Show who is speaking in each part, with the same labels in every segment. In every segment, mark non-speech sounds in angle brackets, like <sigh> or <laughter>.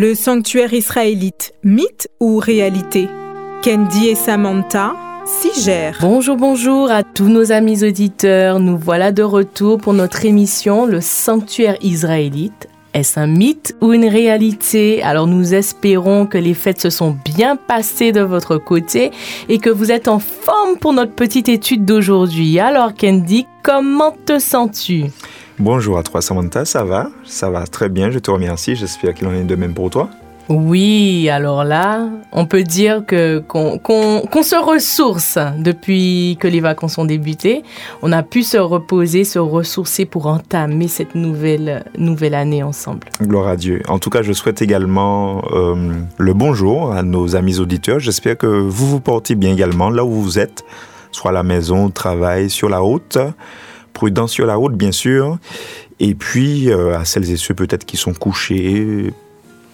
Speaker 1: Le sanctuaire israélite, mythe ou réalité? Candy et Samantha s'y gèrent.
Speaker 2: Bonjour, bonjour à tous nos amis auditeurs. Nous voilà de retour pour notre émission Le sanctuaire israélite. Est-ce un mythe ou une réalité? Alors nous espérons que les fêtes se sont bien passées de votre côté et que vous êtes en forme pour notre petite étude d'aujourd'hui. Alors Candy, comment te sens-tu?
Speaker 3: Bonjour à toi Samantha, ça va? Ça va très bien, je te remercie, j'espère qu'il en est de même pour toi.
Speaker 2: Oui, alors là, on peut dire que qu'on se ressource depuis que les vacances ont débuté. On a pu se reposer, se ressourcer pour entamer cette nouvelle nouvelle année ensemble.
Speaker 3: Gloire à Dieu. En tout cas, je souhaite également euh, le bonjour à nos amis auditeurs. J'espère que vous vous portez bien également là où vous êtes, soit à la maison, au travail, sur la route. Prudent sur la route, bien sûr. Et puis, euh, à celles et ceux peut-être qui sont couchés,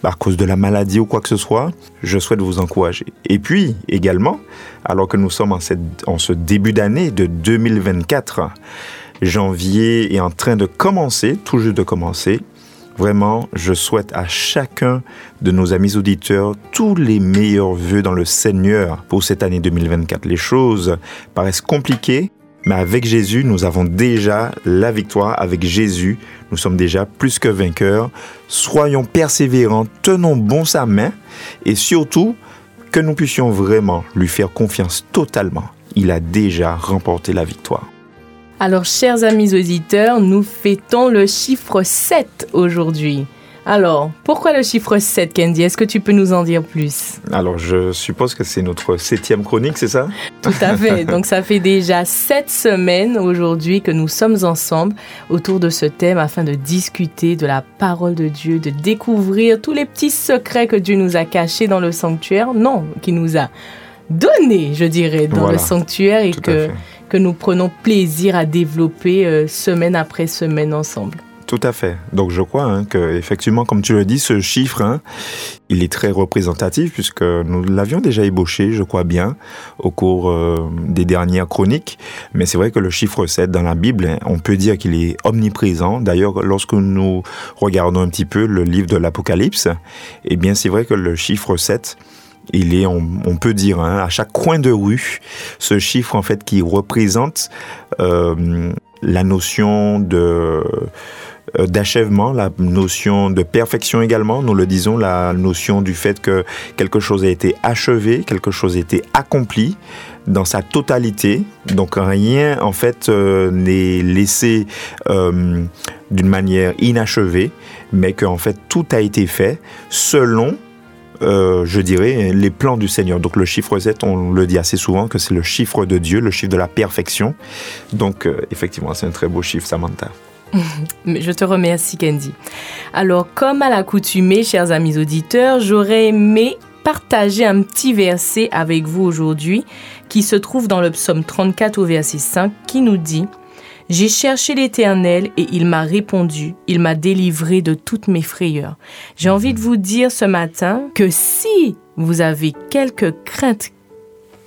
Speaker 3: à cause de la maladie ou quoi que ce soit, je souhaite vous encourager. Et puis également, alors que nous sommes en, ce début d'année de 2024, janvier est en train de commencer, tout juste de commencer, Vraiment, je souhaite à chacun de nos amis auditeurs tous les meilleurs vœux dans le Seigneur pour cette année 2024. Les choses paraissent compliquées, mais avec Jésus, nous avons déjà la victoire. Avec Jésus, nous sommes déjà plus que vainqueurs. Soyons persévérants, tenons bon sa main et surtout que nous puissions vraiment lui faire confiance totalement. Il a déjà remporté la victoire.
Speaker 2: Alors, chers amis auditeurs, nous fêtons le chiffre 7 aujourd'hui. Alors, pourquoi le chiffre 7, Candy? Est-ce que tu peux nous en dire plus?
Speaker 3: Alors, je suppose que c'est notre septième chronique, c'est ça?
Speaker 2: Tout à fait. <laughs> Donc, ça fait déjà sept semaines aujourd'hui que nous sommes ensemble autour de ce thème afin de discuter de la parole de Dieu, de découvrir tous les petits secrets que Dieu nous a cachés dans le sanctuaire. Non, qui nous a donnés, je dirais, dans le sanctuaire et que, que nous prenons plaisir à développer euh, semaine après semaine ensemble.
Speaker 3: Tout à fait. Donc je crois hein, que effectivement, comme tu le dis, ce chiffre, hein, il est très représentatif puisque nous l'avions déjà ébauché, je crois bien, au cours euh, des dernières chroniques. Mais c'est vrai que le chiffre 7 dans la Bible, hein, on peut dire qu'il est omniprésent. D'ailleurs, lorsque nous regardons un petit peu le livre de l'Apocalypse, eh bien c'est vrai que le chiffre 7 il est, on, peut dire, à chaque coin de rue, ce chiffre en fait qui représente euh, la notion de d'achèvement, la notion de perfection également. Nous le disons, la notion du fait que quelque chose a été achevé, quelque chose a été accompli dans sa totalité. Donc rien en fait euh, n'est laissé euh, d'une manière inachevée, mais qu'en fait tout a été fait selon je dirais, les plans du Seigneur. Donc le chiffre 7, on le dit assez souvent que c'est le chiffre de Dieu, le chiffre de la perfection. Donc effectivement, c'est un très beau chiffre, Samantha. <laughs>
Speaker 2: Je te remercie, Candy. Alors, comme à l'accoutumée, chers amis auditeurs, j'aurais aimé partager un petit verset avec vous aujourd'hui qui se trouve dans le psaume 34 au verset 5 qui nous dit j'ai cherché l'Éternel et il m'a répondu, il m'a délivré de toutes mes frayeurs. J'ai envie de vous dire ce matin que si vous avez quelques craintes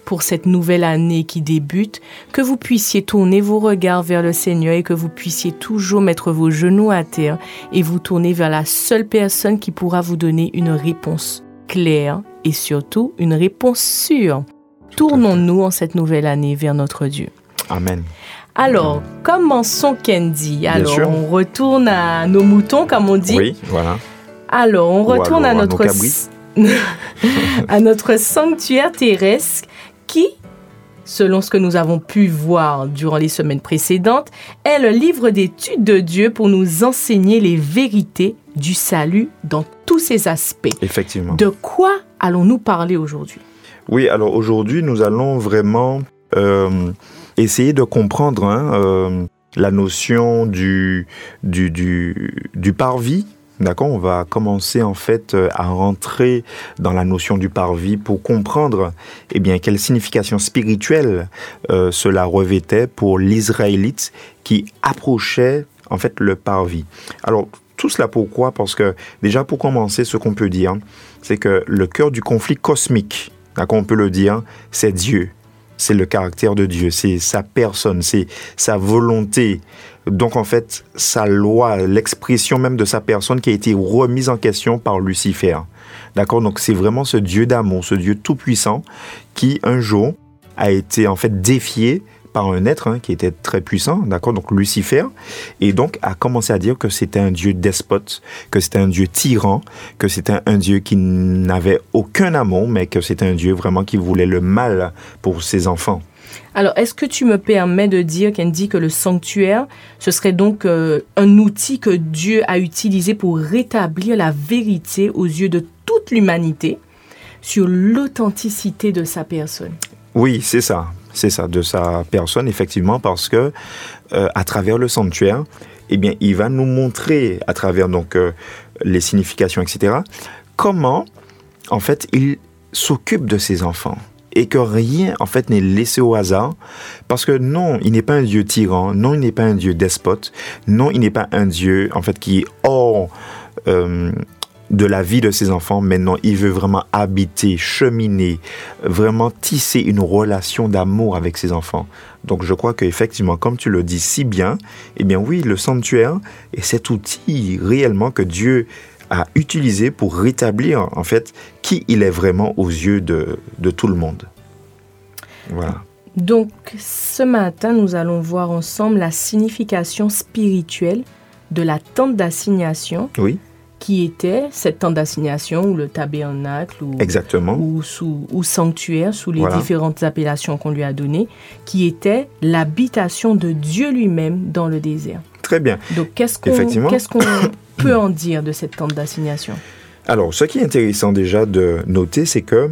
Speaker 2: pour cette nouvelle année qui débute, que vous puissiez tourner vos regards vers le Seigneur et que vous puissiez toujours mettre vos genoux à terre et vous tourner vers la seule personne qui pourra vous donner une réponse claire et surtout une réponse sûre. Tournons-nous en cette nouvelle année vers notre Dieu.
Speaker 3: Amen.
Speaker 2: Alors, commençons Candy. Alors, on retourne à nos moutons, comme on dit.
Speaker 3: Oui, voilà.
Speaker 2: Alors, on retourne à notre <laughs> à notre sanctuaire terrestre qui, selon ce que nous avons pu voir durant les semaines précédentes, est le livre d'études de Dieu pour nous enseigner les vérités du salut dans tous ses aspects.
Speaker 3: Effectivement.
Speaker 2: De quoi allons-nous parler aujourd'hui?
Speaker 3: Oui, alors aujourd'hui, nous allons vraiment euh, essayer de comprendre hein, euh, la notion du, du, du, du parvis D'accord On va commencer en fait euh, à rentrer dans la notion du parvis pour comprendre eh bien, quelle signification spirituelle euh, cela revêtait pour l'Israélite qui approchait en fait le parvis. Alors, tout cela pourquoi? Parce que déjà pour commencer, ce qu'on peut dire, c'est que le cœur du conflit cosmique, d'accord, on peut le dire, c'est Dieu. C'est le caractère de Dieu, c'est sa personne, c'est sa volonté. Donc en fait, sa loi, l'expression même de sa personne qui a été remise en question par Lucifer. D'accord? Donc c'est vraiment ce Dieu d'amour, ce Dieu tout-puissant qui un jour a été en fait défié par un être hein, qui était très puissant, d'accord, donc Lucifer, et donc a commencé à dire que c'était un dieu despote, que c'était un dieu tyran, que c'était un dieu qui n'avait aucun amour, mais que c'était un dieu vraiment qui voulait le mal pour ses enfants.
Speaker 2: Alors, est-ce que tu me permets de dire, dit que le sanctuaire, ce serait donc euh, un outil que Dieu a utilisé pour rétablir la vérité aux yeux de toute l'humanité sur l'authenticité de sa personne?
Speaker 3: Oui, c'est ça c'est ça, de sa personne, effectivement, parce que euh, à travers le sanctuaire, eh bien, il va nous montrer, à travers donc euh, les significations, etc., comment, en fait, il s'occupe de ses enfants et que rien, en fait, n'est laissé au hasard, parce que non, il n'est pas un Dieu tyran, non, il n'est pas un Dieu despote, non, il n'est pas un Dieu, en fait, qui est hors euh, de la vie de ses enfants. Maintenant, il veut vraiment habiter, cheminer, vraiment tisser une relation d'amour avec ses enfants. Donc, je crois qu'effectivement, comme tu le dis si bien, eh bien oui, le sanctuaire est cet outil réellement que Dieu a utilisé pour rétablir en fait qui il est vraiment aux yeux de, de tout le monde. Voilà.
Speaker 2: Donc, ce matin, nous allons voir ensemble la signification spirituelle de la tente d'assignation.
Speaker 3: Oui
Speaker 2: qui était cette tente d'assignation ou le tabernacle ou,
Speaker 3: Exactement.
Speaker 2: ou, sous, ou sanctuaire sous les différentes appellations qu'on lui a données, qui était l'habitation de Dieu lui-même dans le désert.
Speaker 3: Très bien.
Speaker 2: Donc qu'est-ce qu'on qu'est-ce qu'on <coughs> peut en dire de cette tente d'assignation?
Speaker 3: Alors ce qui est intéressant déjà de noter, c'est que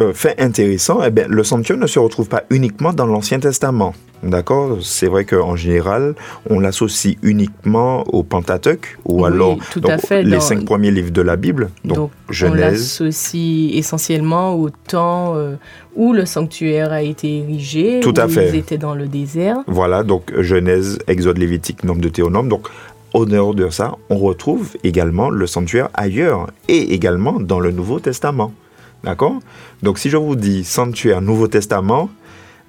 Speaker 3: euh, fait intéressant, eh bien, le sanctuaire ne se retrouve pas uniquement dans l'Ancien Testament. D'accord C'est vrai qu'en général, on l'associe uniquement au Pentateuque ou alors les cinq premiers livres de la Bible. Donc, Genèse. On
Speaker 2: l'associe essentiellement au temps euh, où le sanctuaire a été érigé,
Speaker 3: Tout
Speaker 2: où
Speaker 3: à fait.
Speaker 2: ils étaient dans le désert.
Speaker 3: Voilà, donc Genèse, Exode, Lévitique, Nombre de Théonome. Donc au dehors de ça, on retrouve également le sanctuaire ailleurs et également dans le Nouveau Testament. D'accord? Donc si je vous dis sanctuaire Nouveau Testament,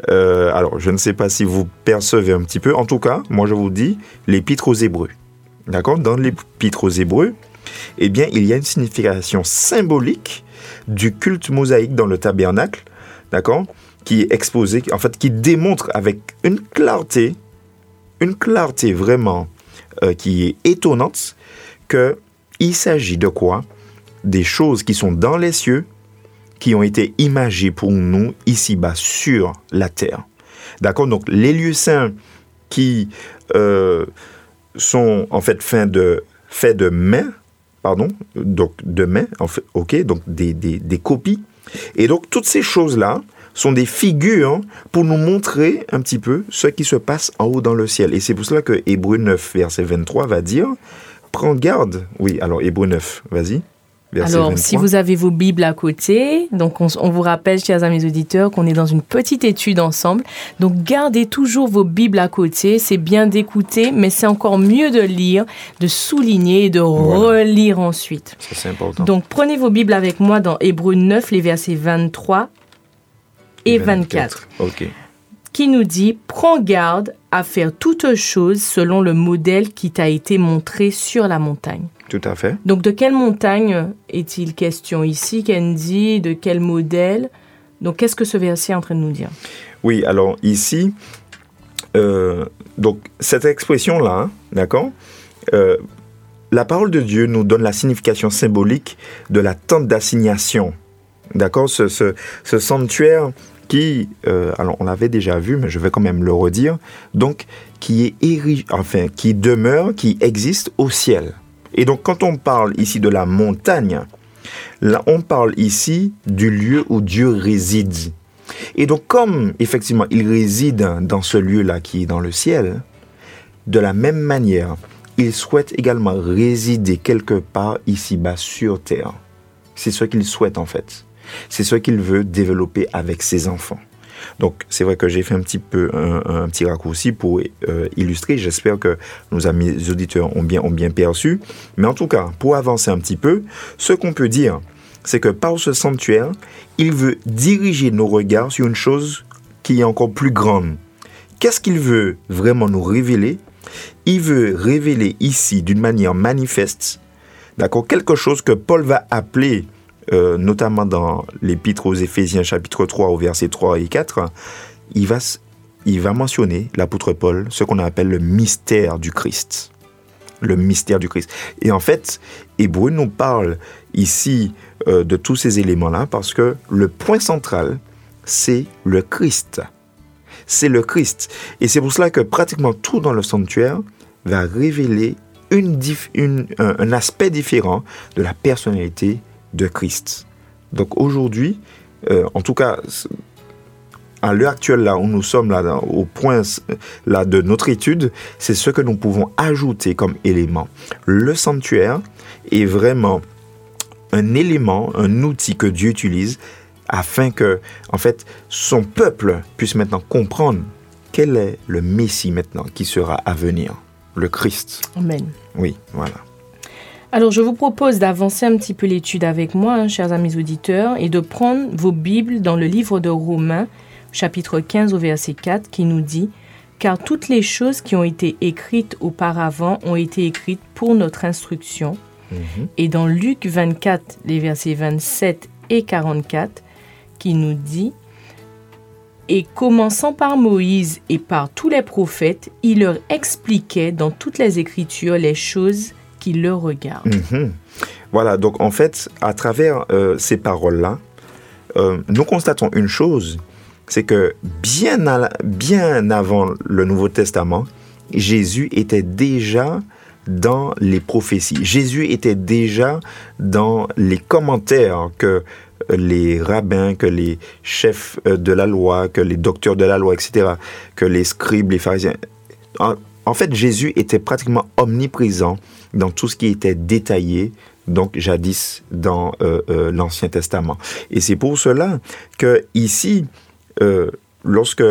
Speaker 3: euh, alors je ne sais pas si vous percevez un petit peu. En tout cas, moi je vous dis l'épître aux Hébreux. D'accord? Dans l'épître aux Hébreux, eh bien, il y a une signification symbolique du culte mosaïque dans le tabernacle, d'accord? Qui est exposé, en fait, qui démontre avec une clarté, une clarté vraiment euh, qui est étonnante, que il s'agit de quoi? Des choses qui sont dans les cieux qui ont été imagés pour nous ici-bas sur la terre. D'accord? Donc les lieux saints qui euh, sont en fait faits de, faits de main, pardon, donc de main, en fait, ok, donc des, des, des copies. Et donc toutes ces choses-là sont des figures pour nous montrer un petit peu ce qui se passe en haut dans le ciel. Et c'est pour cela que Hébreu 9, verset 23 va dire, prends garde. Oui, alors Hébreu 9, vas-y.
Speaker 2: Alors, si vous avez vos Bibles à côté, donc on, vous rappelle, chers amis auditeurs, qu'on est dans une petite étude ensemble. Donc, gardez toujours vos Bibles à côté. C'est bien d'écouter, mais c'est encore mieux de lire, de souligner et de relire ensuite.
Speaker 3: c'est important.
Speaker 2: Donc, prenez vos Bibles avec moi dans Hébreu 9, les versets 23 et 24.
Speaker 3: 24. Ok
Speaker 2: qui nous dit Prends garde à faire toutes choses selon le modèle qui t'a été montré sur la montagne.
Speaker 3: Tout à fait.
Speaker 2: Donc, de quelle montagne est-il question ici, Candy De quel modèle? Donc, qu'est-ce que ce verset est en train de nous dire?
Speaker 3: Oui, alors ici, euh, donc cette expression-là, hein, d'accord? Euh, La parole de Dieu nous donne la signification symbolique de la tente d'assignation. D'accord? Ce, ce, ce sanctuaire qui, euh, alors on l'avait déjà vu, mais je vais quand même le redire, donc qui est érigé, enfin qui demeure, qui existe au ciel. Et donc quand on parle ici de la montagne, là on parle ici du lieu où Dieu réside. Et donc comme effectivement il réside dans ce lieu-là qui est dans le ciel, de la même manière, il souhaite également résider quelque part ici-bas sur terre. C'est ce qu'il souhaite en fait. C'est ce qu'il veut développer avec ses enfants. Donc, c'est vrai que j'ai fait un petit peu un, petit raccourci pour euh, illustrer. J'espère que nos amis auditeurs ont bien, ont bien perçu. Mais en tout cas, pour avancer un petit peu, ce qu'on peut dire, c'est que par ce sanctuaire, il veut diriger nos regards sur une chose qui est encore plus grande. Qu'est-ce qu'il veut vraiment nous révéler? Il veut révéler ici d'une manière manifeste, d'accord, quelque chose que Paul va appeler, euh, notamment dans l'épître aux Éphésiens chapitre 3 au verset 3 et 4, il va, il va mentionner, l'apôtre Paul, ce qu'on appelle le mystère du Christ. Le mystère du Christ. Et en fait, Hébreu nous parle ici euh, de tous ces éléments-là parce que le point central, c'est le Christ. C'est le Christ. Et c'est pour cela que pratiquement tout dans le sanctuaire va révéler une, un, aspect différent de la personnalité de Christ. Donc aujourd'hui, euh, en tout cas, à l'heure actuelle, là où nous sommes là, au point là, de notre étude, c'est ce que nous pouvons ajouter comme élément. Le sanctuaire est vraiment un élément, un outil que Dieu utilise afin que, en fait, son peuple puisse maintenant comprendre quel est le Messie maintenant qui sera à venir, le Christ.
Speaker 2: Amen.
Speaker 3: Oui, voilà.
Speaker 2: Alors, je vous propose d'avancer un petit peu l'étude avec moi, hein, chers amis auditeurs, et de prendre vos Bibles dans le livre de Romains, chapitre 15 au verset 4, qui nous dit Car toutes les choses qui ont été écrites auparavant ont été écrites pour notre instruction. Mhm. Et dans Luc 24, les versets 27 et 44, qui nous dit Et commençant par Moïse et par tous les prophètes, il leur expliquait dans toutes les Écritures les choses qui leur regardent.
Speaker 3: Mhm. Voilà, donc en fait, à travers euh, ces paroles-là, euh, nous constatons une chose, c'est que bien, bien avant le Nouveau Testament, Jésus était déjà dans les prophéties. Jésus était déjà dans les commentaires que les rabbins, que les chefs euh, de la loi, que les docteurs de la loi, etc., que les scribes, les pharisiens. En, fait, Jésus était pratiquement omniprésent dans tout ce qui était détaillé, donc jadis dans euh, euh, l'Ancien Testament. Et c'est pour cela que ici, lorsque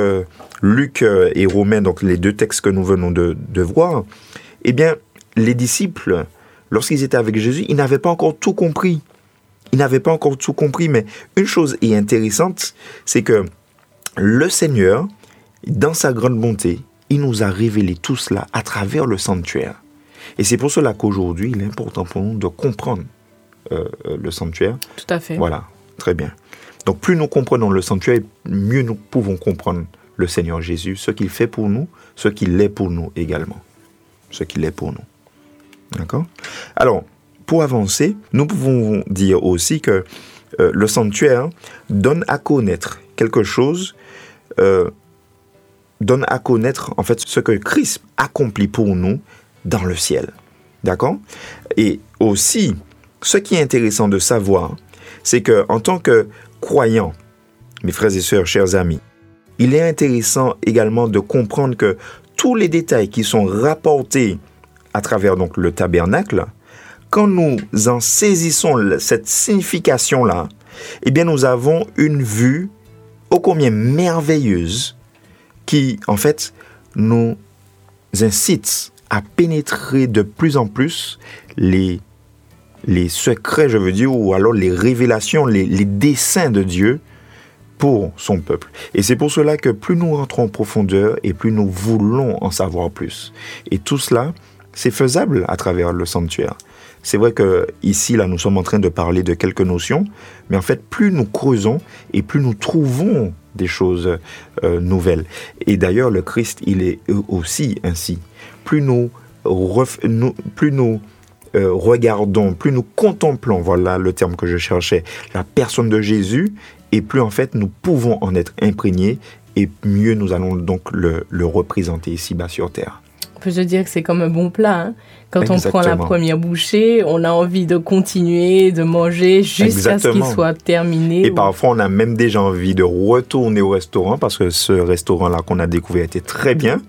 Speaker 3: Luc et Romain, donc les deux textes que nous venons de voir, eh bien, les disciples, lorsqu'ils étaient avec Jésus, ils n'avaient pas encore tout compris. Ils n'avaient pas encore tout compris, mais une chose est intéressante, c'est que le Seigneur, dans sa grande bonté, il nous a révélé tout cela à travers le sanctuaire. Et c'est pour cela qu'aujourd'hui, il est important pour nous de comprendre euh, euh, le sanctuaire.
Speaker 2: Tout à fait.
Speaker 3: Voilà, très bien. Donc plus nous comprenons le sanctuaire, mieux nous pouvons comprendre le Seigneur Jésus, ce qu'il fait pour nous, ce qu'il est pour nous également. Ce qu'il est pour nous. D'accord? Alors, pour avancer, nous pouvons dire aussi que euh, le sanctuaire donne à connaître quelque chose, euh, donne à connaître en fait ce que Christ accomplit pour nous dans le ciel. D'accord? Et aussi, ce qui est intéressant de savoir, c'est que en tant que croyant, mes frères et sœurs, chers amis, il est intéressant également de comprendre que tous les détails qui sont rapportés à travers donc le tabernacle, quand nous en saisissons cette signification-là, eh bien nous avons une vue ô combien merveilleuse qui en fait nous incite à pénétrer de plus en plus les, les secrets, je veux dire, ou alors les révélations, les, les desseins de Dieu pour son peuple. Et c'est pour cela que plus nous rentrons en profondeur et plus nous voulons en savoir plus. Et tout cela, c'est faisable à travers le sanctuaire. C'est vrai que ici, là, nous sommes en train de parler de quelques notions, mais en fait, plus nous creusons et plus nous trouvons des choses euh, nouvelles. Et d'ailleurs, le Christ, il est aussi ainsi. Plus nous, euh, regardons, plus nous contemplons, voilà le terme que je cherchais, la personne de Jésus, et plus en fait nous pouvons en être imprégnés, et mieux nous allons donc le, le représenter ici-bas sur terre
Speaker 2: peut se dire que c'est comme un bon plat. Hein. Quand on prend la première bouchée, on a envie de continuer, de manger jusqu'à ce qu'il soit terminé.
Speaker 3: Et parfois, on a même déjà envie de retourner au restaurant parce que ce restaurant-là qu'on a découvert était très bien.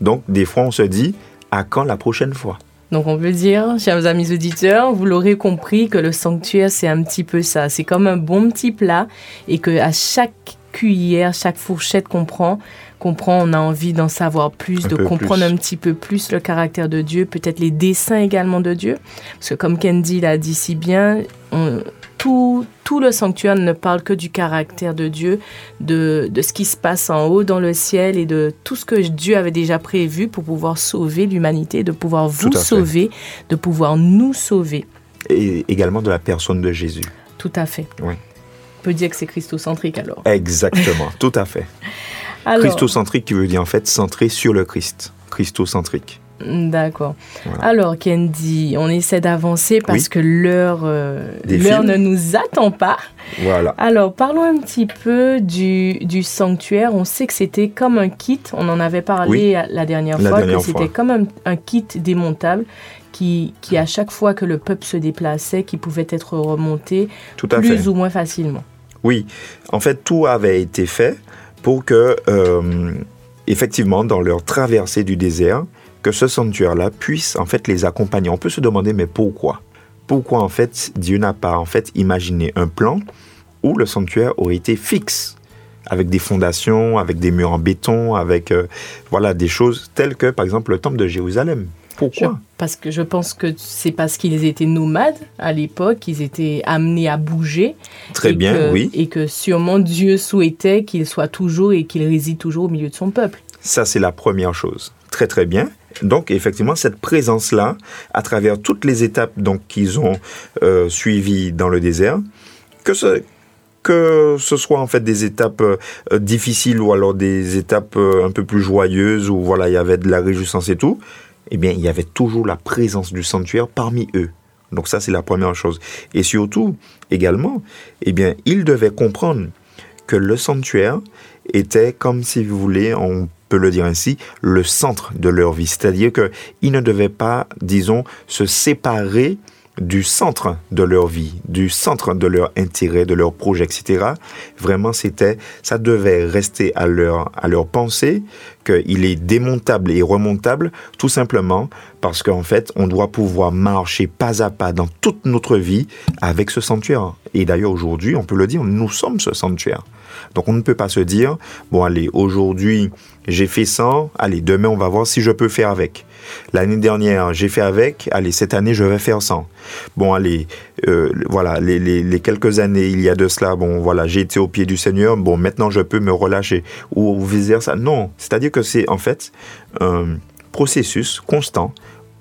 Speaker 3: Donc, des fois, on se dit, à quand la prochaine fois?
Speaker 2: Donc on peut dire, chers amis auditeurs, vous l'aurez compris que le sanctuaire c'est un petit peu ça. C'est comme un bon petit plat et que à chaque cuillère, chaque fourchette qu'on prend, comprend, on a envie d'en savoir plus, de comprendre un petit peu plus le caractère de Dieu, peut-être les dessins également de Dieu. Parce que comme Candy l'a dit si bien, tout, tout le sanctuaire ne parle que du caractère de Dieu, de, de ce qui se passe en haut dans le ciel et de tout ce que Dieu avait déjà prévu pour pouvoir sauver l'humanité, de pouvoir vous sauver, de pouvoir nous sauver.
Speaker 3: Et également de la personne de Jésus.
Speaker 2: Tout à fait.
Speaker 3: Oui.
Speaker 2: On peut dire que c'est christocentrique alors.
Speaker 3: Exactement, <laughs> tout à fait. Christocentrique qui veut dire en fait centré sur le Christ. Christocentrique.
Speaker 2: D'accord. Alors, Candy, on essaie d'avancer parce que l'heure euh, ne nous attend pas.
Speaker 3: Voilà.
Speaker 2: Alors, parlons un petit peu du, du sanctuaire. On sait que c'était comme un kit. On en avait parlé la dernière fois, que c'était comme un, un, kit démontable qui, qui, à chaque fois que le peuple se déplaçait, qui pouvait être remonté plus ou moins facilement.
Speaker 3: Oui, en fait, tout avait été fait pour que, euh, effectivement, dans leur traversée du désert, que ce sanctuaire-là puisse en fait les accompagner. On peut se demander mais pourquoi? Pourquoi en fait Dieu n'a pas en fait imaginé un plan où le sanctuaire aurait été fixe? Avec des fondations, avec des murs en béton, avec euh, voilà des choses telles que par exemple le temple de Jérusalem. Pourquoi
Speaker 2: Parce que je pense que c'est parce qu'ils étaient nomades à l'époque, ils étaient amenés à bouger.
Speaker 3: Très bien, oui.
Speaker 2: Et que sûrement Dieu souhaitait qu'il soit toujours et qu'il réside toujours au milieu de son peuple.
Speaker 3: Ça, c'est la première chose. Très, très bien. Donc, effectivement, cette présence-là, à travers toutes les étapes donc qu'ils ont euh, suivies dans le désert, que ce, que ce soit en fait des étapes euh, difficiles ou alors des étapes euh, un peu plus joyeuses où voilà il y avait de la réjouissance et tout, eh bien il y avait toujours la présence du sanctuaire parmi eux. Donc ça c'est la première chose. Et surtout également, eh bien ils devaient comprendre que le sanctuaire était comme si vous voulez, on peut le dire ainsi, le centre de leur vie. C'est-à-dire qu'ils ne devaient pas, disons, se séparer du centre de leur vie, du centre de leur intérêt, de leur projet, etc. Vraiment, c'était, ça devait rester à leur, à leur pensée qu'il est démontable et remontable, tout simplement parce qu'en fait, on doit pouvoir marcher pas à pas dans toute notre vie avec ce sanctuaire. Et d'ailleurs, aujourd'hui, on peut le dire, nous sommes ce sanctuaire. Donc on ne peut pas se dire, bon allez, aujourd'hui j'ai fait ça, allez, demain on va voir si je peux faire avec. L'année dernière j'ai fait avec, allez, cette année je vais faire ça. Bon allez, euh, voilà, les, quelques années il y a de cela, bon voilà, j'ai été au pied du Seigneur, bon maintenant je peux me relâcher. Ou, vice ça. Non, c'est-à-dire que c'est en fait un processus constant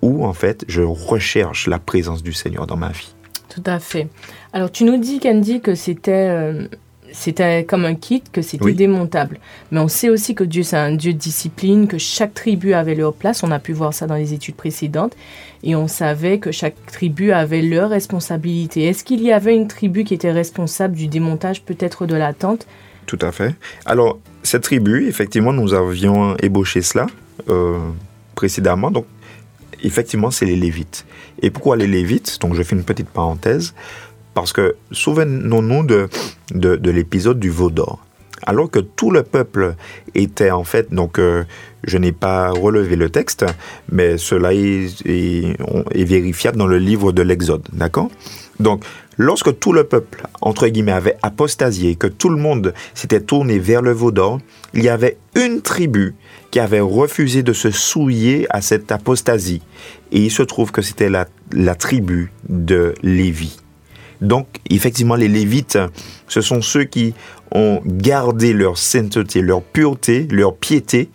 Speaker 3: où en fait je recherche la présence du Seigneur dans ma vie.
Speaker 2: Tout à fait. Alors tu nous dis, Candy, que c'était... Euh, c'était comme un kit, que c'était démontable. Mais on sait aussi que Dieu, c'est un Dieu de discipline, que chaque tribu avait leur place. On a pu voir ça dans les études précédentes. Et on savait que chaque tribu avait leur responsabilité. Est-ce qu'il y avait une tribu qui était responsable du démontage peut-être de la tente?
Speaker 3: Tout à fait. Alors, cette tribu, effectivement, nous avions ébauché cela euh, précédemment. Donc, effectivement, c'est les Lévites. Et pourquoi les Lévites? Donc, je fais une petite parenthèse. Parce que souvenons-nous de, de, l'épisode du veau d'or. Alors que tout le peuple était en fait, donc euh, je n'ai pas relevé le texte, mais cela est, est, vérifiable dans le livre de l'Exode, d'accord? Donc, lorsque tout le peuple, entre guillemets, avait apostasié, que tout le monde s'était tourné vers le veau d'or, il y avait une tribu qui avait refusé de se souiller à cette apostasie. Et il se trouve que c'était la, la tribu de Lévi. Donc, effectivement, les Lévites, ce sont ceux qui ont gardé leur sainteté, leur pureté, leur piété.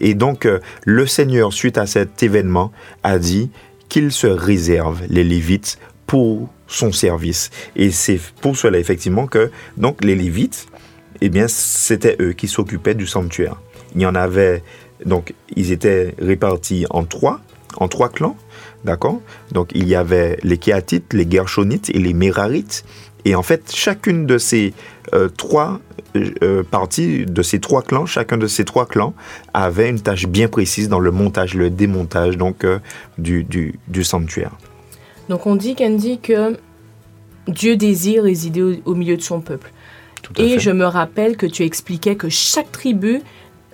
Speaker 3: Et donc, euh, le Seigneur, suite à cet événement, a dit qu'il se réserve les Lévites pour son service. Et c'est pour cela, effectivement, que donc les Lévites, eh bien, c'était eux qui s'occupaient du sanctuaire. Il y en avait, donc, ils étaient répartis en trois, en trois clans. D'accord? Donc il y avait les Kéatites, les Gershonites et les Mérarites. Et en fait, chacune de ces euh, trois euh, parties, de ces trois clans, chacun de ces trois clans avait une tâche bien précise dans le montage, le démontage donc euh, du, du, sanctuaire.
Speaker 2: Donc on dit, Candy, que Dieu désire résider au, milieu de son peuple. Et je me rappelle que tu expliquais que chaque tribu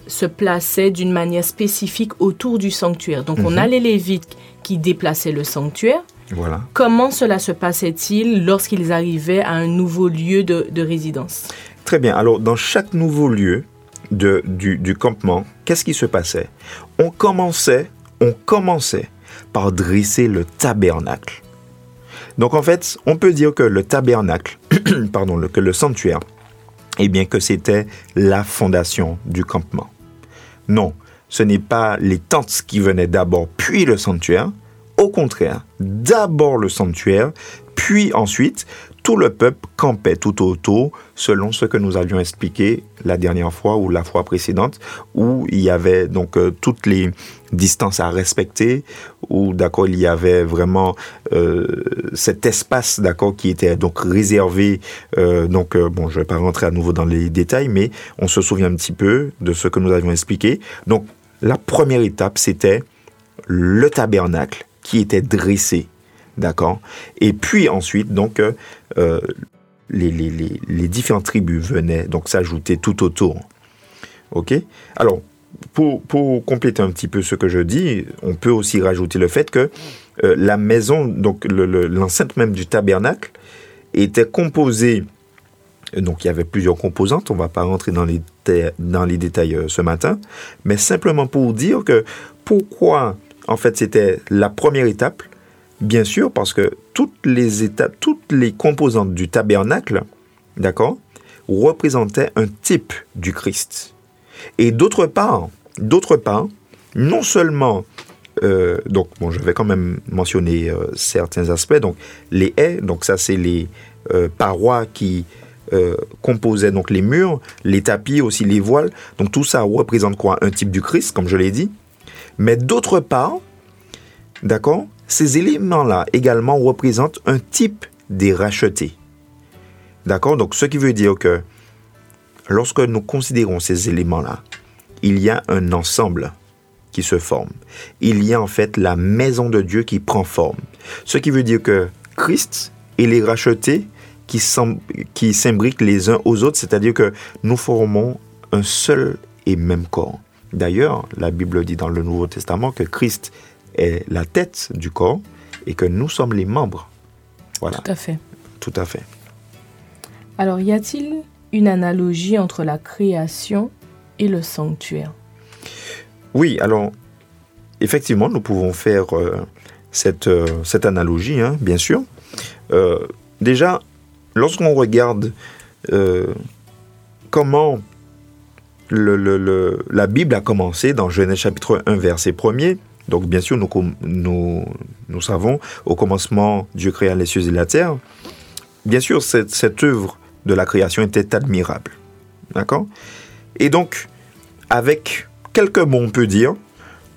Speaker 2: se plaçait d'une manière spécifique autour du sanctuaire. Donc on mhm. a les Lévites qui déplaçaient le sanctuaire.
Speaker 3: Voilà.
Speaker 2: Comment cela se passait-il lorsqu'ils arrivaient à un nouveau lieu de, résidence?
Speaker 3: Très bien. Alors dans chaque nouveau lieu de, du, du campement, qu'est-ce qui se passait? On commençait, on commençait par dresser le tabernacle. Donc en fait, on peut dire que le tabernacle, <clears throat> pardon, que le sanctuaire, eh bien que c'était la fondation du campement. Non, ce n'est pas les tentes qui venaient d'abord, puis le sanctuaire. Au contraire, d'abord le sanctuaire, puis ensuite tout le peuple campait tout autour, selon ce que nous avions expliqué la dernière fois ou la fois précédente, où il y avait donc euh, toutes les distances à respecter, où d'accord il y avait vraiment euh, cet espace d'accord qui était donc réservé. Euh, donc bon, je vais pas rentrer à nouveau dans les détails, mais on se souvient un petit peu de ce que nous avions expliqué. Donc la première étape, c'était le tabernacle qui était dressé D'accord Et puis ensuite, donc, euh, euh, les, les, différentes tribus venaient donc s'ajouter tout autour. OK Alors, pour, pour, compléter un petit peu ce que je dis, on peut aussi rajouter le fait que euh, la maison, donc l'enceinte même du tabernacle, était composée donc il y avait plusieurs composantes, on ne va pas rentrer dans les, dans les détails ce matin, mais simplement pour dire que pourquoi en fait c'était la première étape, Bien sûr, parce que toutes les étapes, toutes les composantes du tabernacle, d'accord, représentaient un type du Christ. Et d'autre part, d'autre part, non seulement euh, donc bon, je vais quand même mentionner euh, certains aspects. Donc les haies, donc ça c'est les euh, parois qui composaient donc les murs, les tapis aussi les voiles. Donc tout ça représente quoi? Un type du Christ, comme je l'ai dit. Mais d'autre part, d'accord, ces éléments-là également représentent un type des rachetés. D'accord? Donc, ce qui veut dire que lorsque nous considérons ces éléments-là, il y a un ensemble qui se forme. Il y a en fait la maison de Dieu qui prend forme. Ce qui veut dire que Christ et les rachetés qui s'imbriquent les uns aux autres, c'est-à-dire que nous formons un seul et même corps. D'ailleurs, la Bible dit dans le Nouveau Testament que Christ est la tête du corps et que nous sommes les membres.
Speaker 2: Voilà. Tout à fait.
Speaker 3: Tout à fait.
Speaker 2: Alors, y a-t-il une analogie entre la création et le sanctuaire?
Speaker 3: Oui, alors, effectivement, nous pouvons faire euh, cette, euh, cette analogie, hein, bien sûr. Euh, déjà, lorsqu'on regarde comment le, le, la Bible a commencé dans Genèse chapitre 1, verset 1er, donc bien sûr, nous, nous, nous, savons, au commencement, Dieu créa les cieux et la terre. Bien sûr, cette, cette œuvre de la création était admirable. D'accord? Et donc, avec quelques mots, on peut dire,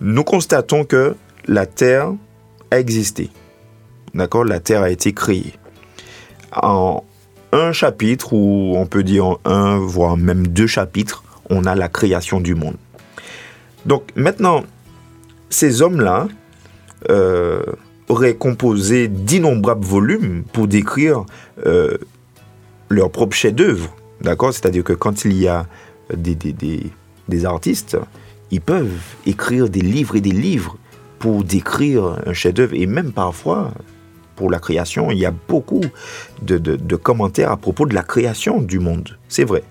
Speaker 3: nous constatons que la terre a existé. D'accord? La terre a été créée. En un chapitre, ou on peut dire un, voire même deux chapitres, on a la création du monde. Donc maintenant, ces hommes-là euh, auraient composé d'innombrables volumes pour décrire euh, leur propre chef-d'œuvre. D'accord? C'est-à-dire que quand il y a des, des, artistes, ils peuvent écrire des livres et des livres pour décrire un chef-d'œuvre. Et même parfois, pour la création, il y a beaucoup de, de commentaires à propos de la création du monde. C'est vrai.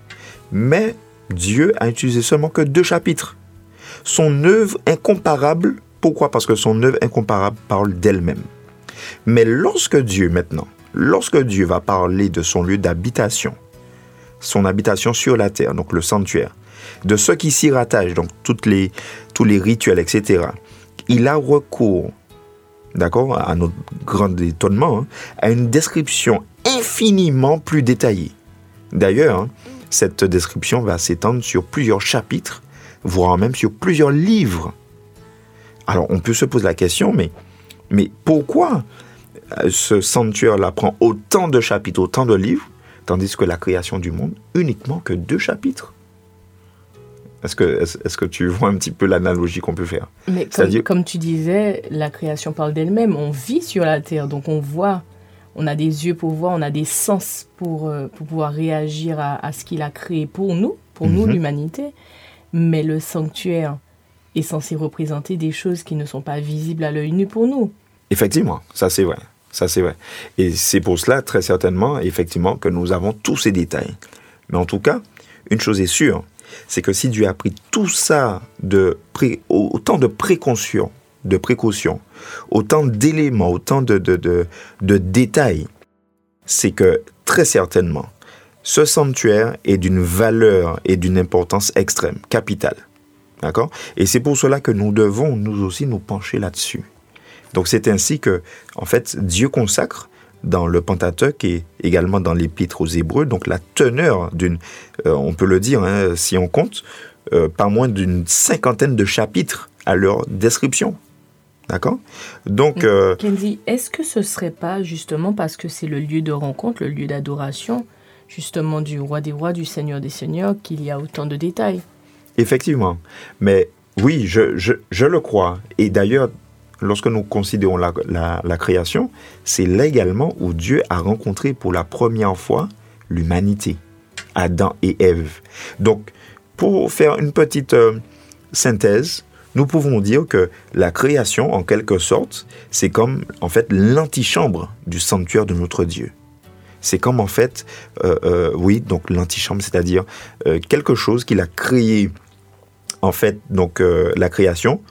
Speaker 3: Mais Dieu a utilisé seulement que deux chapitres son œuvre incomparable. Pourquoi? Parce que son œuvre incomparable parle d'elle-même. Mais lorsque Dieu, maintenant, lorsque Dieu va parler de son lieu d'habitation, son habitation sur la terre, donc le sanctuaire, de ce qui s'y rattache, donc les, tous les rituels, etc., il a recours, d'accord, à notre grand étonnement, hein, à une description infiniment plus détaillée. D'ailleurs, hein, cette description va s'étendre sur plusieurs chapitres voire même sur plusieurs livres. Alors on peut se poser la question, mais, mais pourquoi euh, ce sanctuaire-là prend autant de chapitres, autant de livres, tandis que la création du monde, uniquement que deux chapitres? Est-ce que, est-ce que tu vois un petit peu l'analogie qu'on peut faire?
Speaker 2: Mais comme, comme, tu disais, la création parle d'elle-même. On vit sur la terre, donc on voit, on a des yeux pour voir, on a des sens pour, euh, pour pouvoir réagir à, ce qu'il a créé pour nous, pour nous, mhm. l'humanité mais le sanctuaire est censé représenter des choses qui ne sont pas visibles à l'œil nu pour nous.
Speaker 3: Effectivement, ça c'est vrai. Ça c'est vrai. Et c'est pour cela, très certainement, effectivement, que nous avons tous ces détails. Mais en tout cas, une chose est sûre, c'est que si Dieu a pris tout ça de autant de précautions de précautions, autant d'éléments, autant de, de, de détails, c'est que très certainement, ce sanctuaire est d'une valeur et d'une importance extrême, capitale. D'accord? Et c'est pour cela que nous devons, nous aussi, nous pencher là-dessus. Donc c'est ainsi que, en fait, Dieu consacre dans le Pentateuque et également dans l'Épître aux Hébreux, donc la teneur d'une, euh, on peut le dire, hein, si on compte, euh, pas moins d'une cinquantaine de chapitres à leur description. D'accord?
Speaker 2: Donc. Euh, est-ce que ce serait pas justement parce que c'est le lieu de rencontre, le lieu d'adoration, justement du roi des rois, du seigneur des seigneurs, qu'il y a autant de détails
Speaker 3: Effectivement. Mais oui, je, je, le crois. Et d'ailleurs, lorsque nous considérons la, la, création, c'est légalement où Dieu a rencontré pour la première fois l'humanité, Adam et Ève. Donc, pour faire une petite euh, synthèse, nous pouvons dire que la création, en quelque sorte, c'est comme en fait l'antichambre du sanctuaire de notre Dieu. C'est comme en fait, euh, euh, oui, donc l'antichambre, c'est-à-dire quelque chose qu'il a créé en fait, donc euh, la création,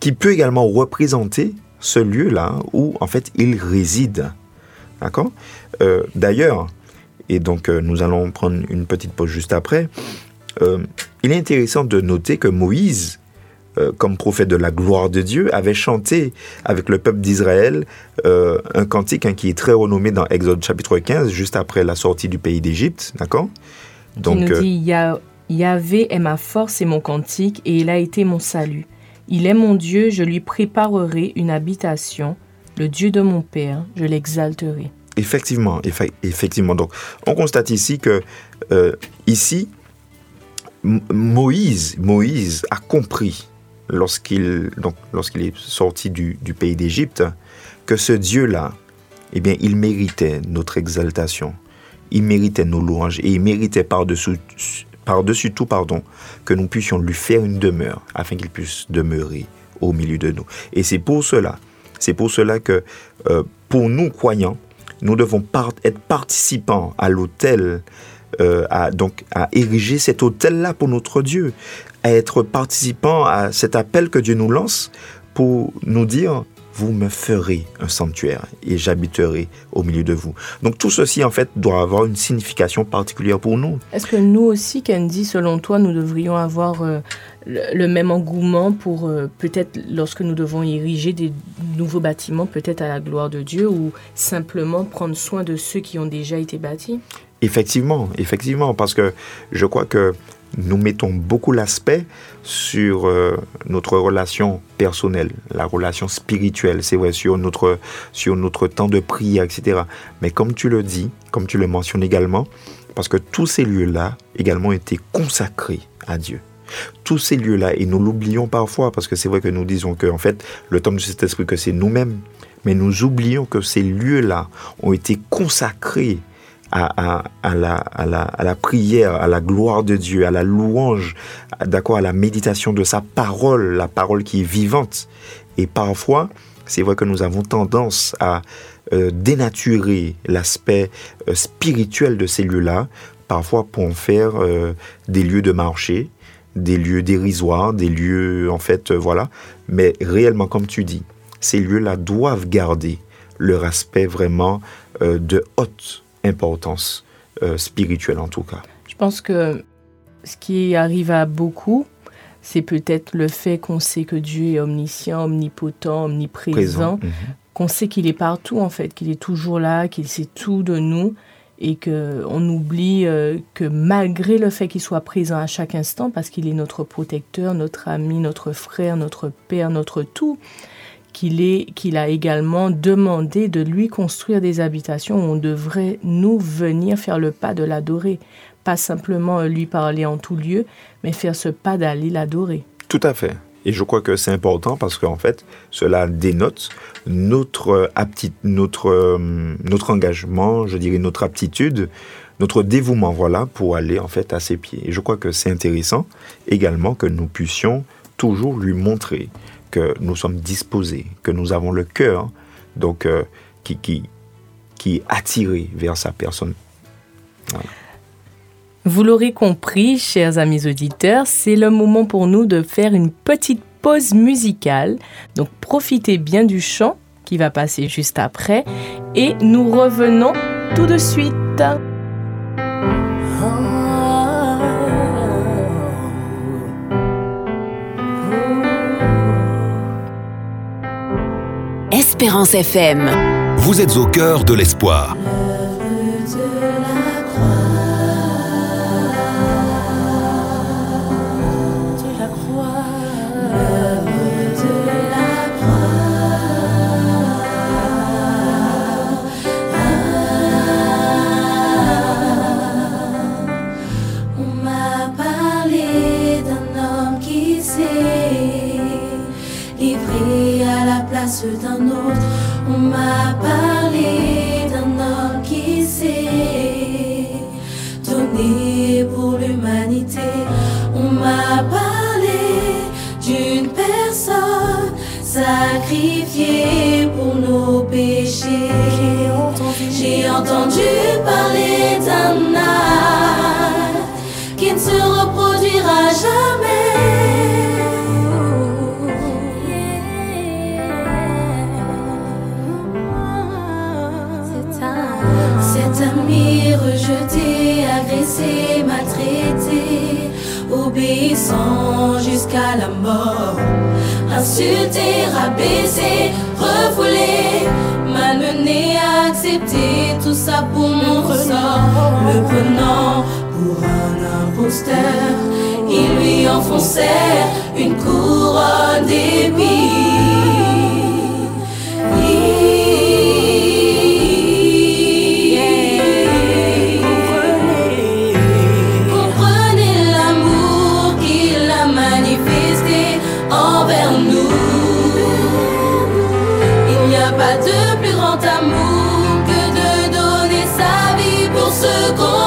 Speaker 3: qui peut également représenter ce lieu-là où en fait il réside. D'accord? Euh, D'ailleurs, et donc euh, nous allons prendre une petite pause juste après, il est intéressant de noter que Moïse, comme prophète de la gloire de Dieu, avait chanté avec le peuple d'Israël un cantique hein, qui est très renommé dans Exode chapitre 15, juste après la sortie du pays d'Égypte. D'accord?
Speaker 2: Donc, il nous dit, y a Yahvé est ma force et mon cantique, et il a été mon salut. Il est mon Dieu, je lui préparerai une habitation. Le Dieu de mon Père, je l'exalterai.
Speaker 3: Effectivement, effectivement. Donc, on constate ici que euh, ici, Moïse, Moïse a compris lorsqu'il est sorti du, du pays d'Égypte que ce Dieu-là, eh bien, il méritait notre exaltation, il méritait nos louanges et il méritait par-dessus par-dessus tout, pardon, que nous puissions lui faire une demeure afin qu'il puisse demeurer au milieu de nous. Et c'est pour cela, c'est pour cela que euh, pour nous croyants, nous devons être participants à l'autel, euh, à, donc à ériger cet autel-là pour notre Dieu, à être participants à cet appel que Dieu nous lance pour nous dire vous me ferez un sanctuaire et j'habiterai au milieu de vous. Donc tout ceci, en fait, doit avoir une signification particulière pour nous.
Speaker 2: Est-ce que nous aussi, Candy, selon toi, nous devrions avoir euh, le, même engouement pour euh, peut-être lorsque nous devons ériger des nouveaux bâtiments, peut-être à la gloire de Dieu, ou simplement prendre soin de ceux qui ont déjà été bâtis?
Speaker 3: Effectivement, effectivement, parce que je crois que nous mettons beaucoup l'aspect sur euh, notre relation personnelle, la relation spirituelle, c'est vrai, sur notre, sur notre temps de prière, etc. Mais comme tu le dis, comme tu le mentionnes également, parce que tous ces lieux-là également étaient consacrés à Dieu. Tous ces lieux-là, et nous l'oublions parfois, parce que c'est vrai que nous disons que, en fait, le temps de cet esprit, que c'est nous-mêmes, mais nous oublions que ces lieux-là ont été consacrés à, la, à, la, prière, à la gloire de Dieu, à la louange, d'accord, à la méditation de sa parole, la parole qui est vivante. Et parfois, c'est vrai que nous avons tendance à euh, dénaturer l'aspect euh, spirituel de ces lieux-là, parfois pour en faire euh, des lieux de marché, des lieux dérisoires, des lieux, en fait, voilà. Mais réellement, comme tu dis, ces lieux-là doivent garder leur aspect vraiment de haute importance euh, spirituelle en tout cas.
Speaker 2: Je pense que ce qui arrive à beaucoup, c'est peut-être le fait qu'on sait que Dieu est omniscient, omnipotent, omniprésent, mhm. qu'on sait qu'il est partout en fait, qu'il est toujours là, qu'il sait tout de nous et qu'on oublie euh, que malgré le fait qu'il soit présent à chaque instant, parce qu'il est notre protecteur, notre ami, notre frère, notre père, notre tout, qu'il a également demandé de lui construire des habitations où on devrait nous venir faire le pas de l'adorer, pas simplement lui parler en tout lieu, mais faire ce pas d'aller l'adorer.
Speaker 3: Tout à fait. Et je crois que c'est important parce qu'en fait, cela dénote notre, notre, euh, notre engagement, je dirais notre aptitude, notre dévouement, voilà, pour aller en fait à ses pieds. Et je crois que c'est intéressant également que nous puissions toujours lui montrer que nous sommes disposés, que nous avons le cœur donc euh, qui, qui, qui est attiré vers sa personne.
Speaker 2: Vous l'aurez compris, chers amis auditeurs, c'est le moment pour nous de faire une petite pause musicale. Donc profitez bien du chant qui va passer juste après et nous revenons tout de suite.
Speaker 4: Espérance FM.
Speaker 5: Vous êtes au cœur de l'espoir.
Speaker 6: Pas de plus grand amour que de donner sa vie pour ce
Speaker 1: qu'on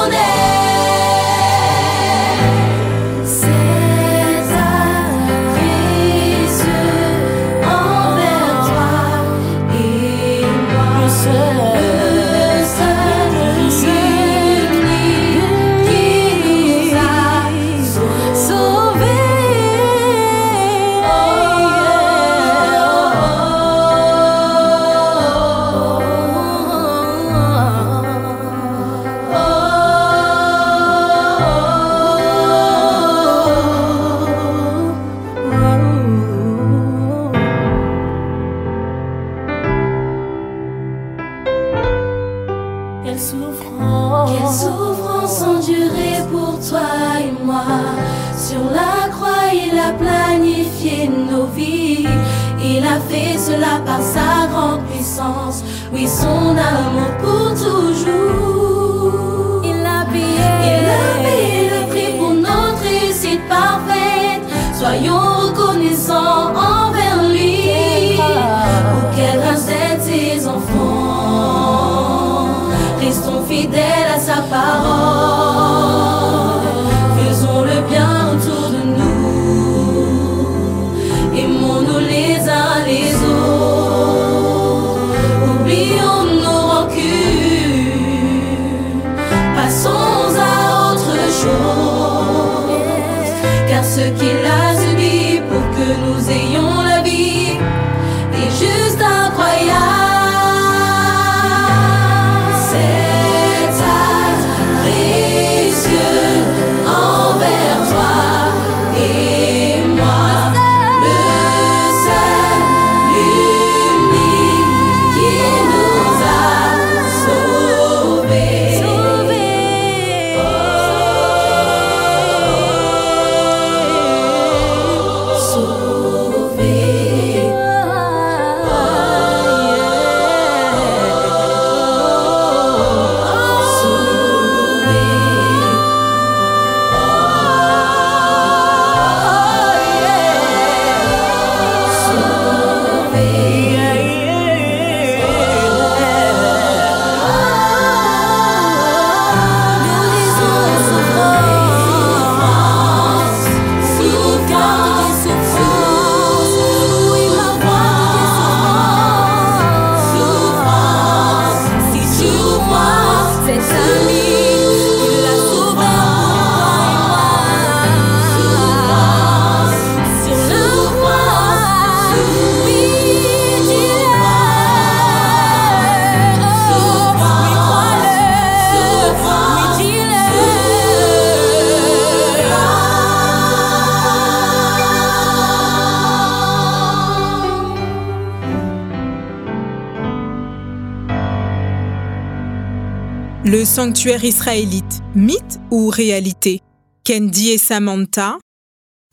Speaker 1: Sanctuaire israélite, mythe ou réalité? Kendi et Samantha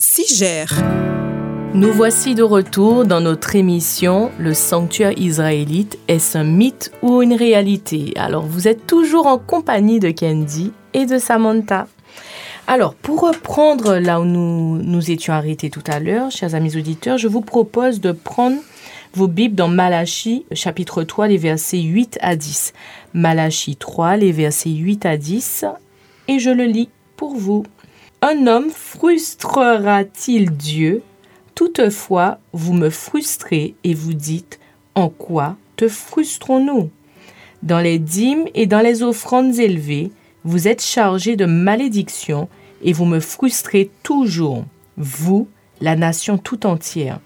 Speaker 1: s'y gèrent.
Speaker 2: Nous voici de retour dans notre émission Le sanctuaire israélite, est-ce un mythe ou une réalité? Alors vous êtes toujours en compagnie de Kendi et de Samantha. Alors pour reprendre là où nous nous étions arrêtés tout à l'heure, chers amis auditeurs, je vous propose de prendre vos Bibles dans Malachie chapitre 3 les versets 8 à 10. Malachie 3 les versets 8 à 10 et je le lis pour vous. Un homme frustrera-t-il Dieu? Toutefois, vous me frustrez et vous dites, en quoi te frustrons-nous? Dans les dîmes et dans les offrandes élevées, vous êtes chargés de malédiction et vous me frustrez toujours, vous, la nation tout entière.